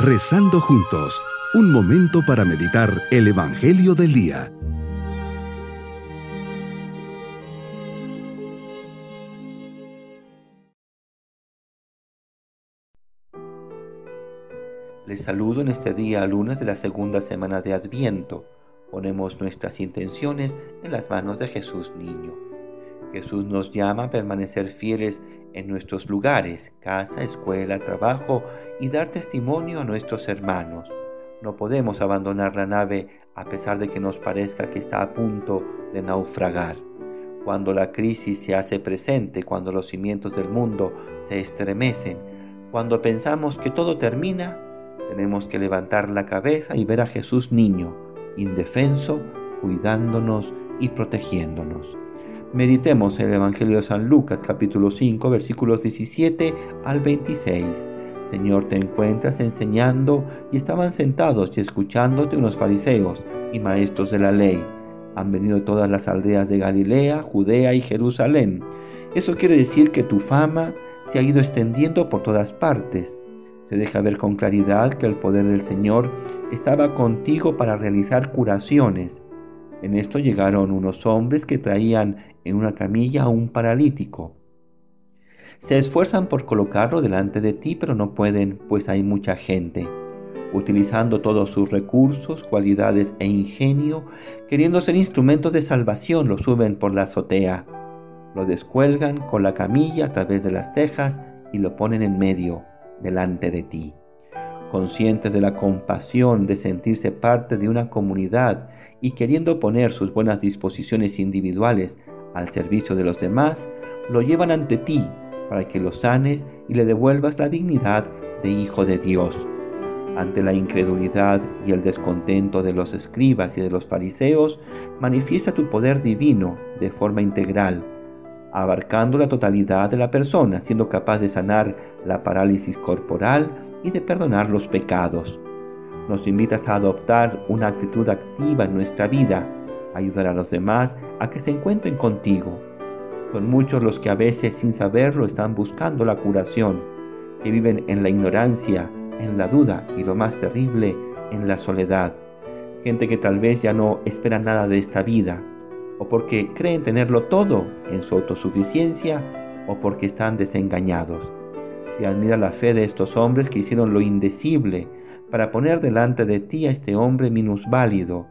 Rezando juntos, un momento para meditar el Evangelio del Día. Les saludo en este día lunes de la segunda semana de Adviento. Ponemos nuestras intenciones en las manos de Jesús Niño. Jesús nos llama a permanecer fieles en nuestros lugares, casa, escuela, trabajo y dar testimonio a nuestros hermanos. No podemos abandonar la nave a pesar de que nos parezca que está a punto de naufragar. Cuando la crisis se hace presente, cuando los cimientos del mundo se estremecen, cuando pensamos que todo termina, tenemos que levantar la cabeza y ver a Jesús niño, indefenso, cuidándonos y protegiéndonos. Meditemos el Evangelio de San Lucas capítulo 5 versículos 17 al 26. Señor, te encuentras enseñando y estaban sentados y escuchándote unos fariseos y maestros de la ley. Han venido todas las aldeas de Galilea, Judea y Jerusalén. Eso quiere decir que tu fama se ha ido extendiendo por todas partes. Se deja ver con claridad que el poder del Señor estaba contigo para realizar curaciones en esto llegaron unos hombres que traían en una camilla a un paralítico. Se esfuerzan por colocarlo delante de ti, pero no pueden, pues hay mucha gente. Utilizando todos sus recursos, cualidades e ingenio, queriendo ser instrumentos de salvación, lo suben por la azotea. Lo descuelgan con la camilla a través de las tejas y lo ponen en medio, delante de ti. Conscientes de la compasión de sentirse parte de una comunidad y queriendo poner sus buenas disposiciones individuales al servicio de los demás, lo llevan ante ti para que lo sanes y le devuelvas la dignidad de hijo de Dios. Ante la incredulidad y el descontento de los escribas y de los fariseos, manifiesta tu poder divino de forma integral, abarcando la totalidad de la persona, siendo capaz de sanar la parálisis corporal y de perdonar los pecados. Nos invitas a adoptar una actitud activa en nuestra vida, ayudar a los demás a que se encuentren contigo. Son muchos los que a veces sin saberlo están buscando la curación, que viven en la ignorancia, en la duda y lo más terrible, en la soledad. Gente que tal vez ya no espera nada de esta vida, o porque creen tenerlo todo en su autosuficiencia, o porque están desengañados. Y admira la fe de estos hombres que hicieron lo indecible para poner delante de ti a este hombre minusválido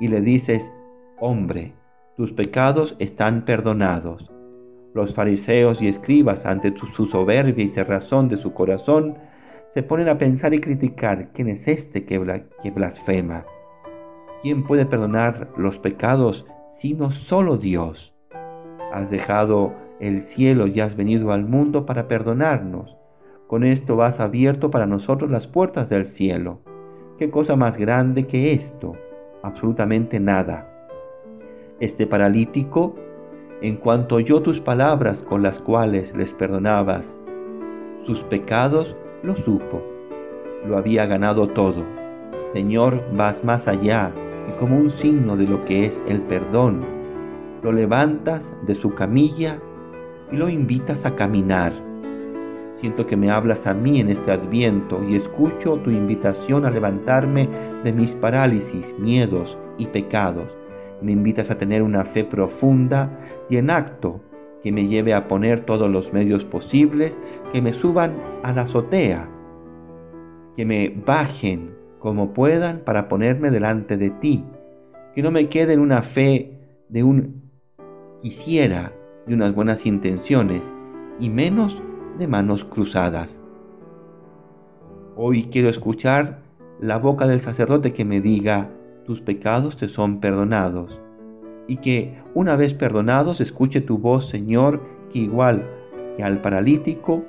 y le dices, hombre, tus pecados están perdonados. Los fariseos y escribas, ante su soberbia y cerrazón de su corazón, se ponen a pensar y criticar quién es este que, blasfema. ¿Quién puede perdonar los pecados sino solo Dios? Has dejado el cielo y has venido al mundo para perdonarnos. Con esto vas abierto para nosotros las puertas del cielo. ¿Qué cosa más grande que esto? Absolutamente nada. Este paralítico, en cuanto oyó tus palabras con las cuales les perdonabas, sus pecados lo supo. Lo había ganado todo. Señor, vas más allá y como un signo de lo que es el perdón, lo levantas de su camilla y lo invitas a caminar Siento que me hablas a mí en este adviento y escucho tu invitación a levantarme de mis parálisis, miedos y pecados. Me invitas a tener una fe profunda y en acto que me lleve a poner todos los medios posibles que me suban a la azotea, que me bajen como puedan para ponerme delante de ti, que no me quede en una fe de un quisiera y unas buenas intenciones, y menos de manos cruzadas. Hoy quiero escuchar la boca del sacerdote que me diga, tus pecados te son perdonados. Y que una vez perdonados escuche tu voz, Señor, que igual que al paralítico,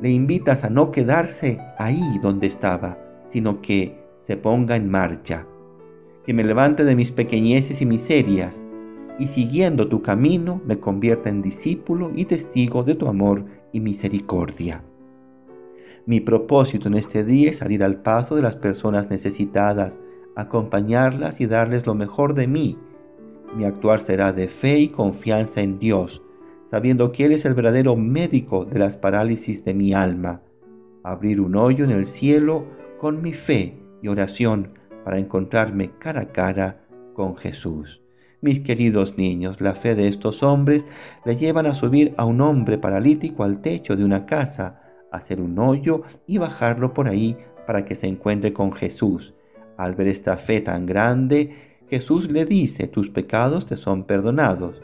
le invitas a no quedarse ahí donde estaba, sino que se ponga en marcha. Que me levante de mis pequeñeces y miserias, y siguiendo tu camino me convierta en discípulo y testigo de tu amor y misericordia. Mi propósito en este día es salir al paso de las personas necesitadas, acompañarlas y darles lo mejor de mí. Mi actuar será de fe y confianza en Dios, sabiendo que Él es el verdadero médico de las parálisis de mi alma. Abrir un hoyo en el cielo con mi fe y oración para encontrarme cara a cara con Jesús. Mis queridos niños, la fe de estos hombres le llevan a subir a un hombre paralítico al techo de una casa, hacer un hoyo y bajarlo por ahí para que se encuentre con Jesús. Al ver esta fe tan grande, Jesús le dice, tus pecados te son perdonados.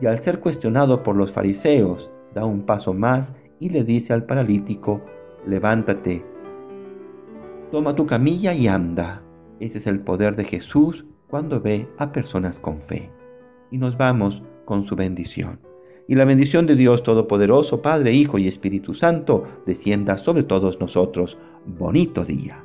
Y al ser cuestionado por los fariseos, da un paso más y le dice al paralítico, levántate, toma tu camilla y anda. Ese es el poder de Jesús cuando ve a personas con fe. Y nos vamos con su bendición. Y la bendición de Dios Todopoderoso, Padre, Hijo y Espíritu Santo, descienda sobre todos nosotros. Bonito día.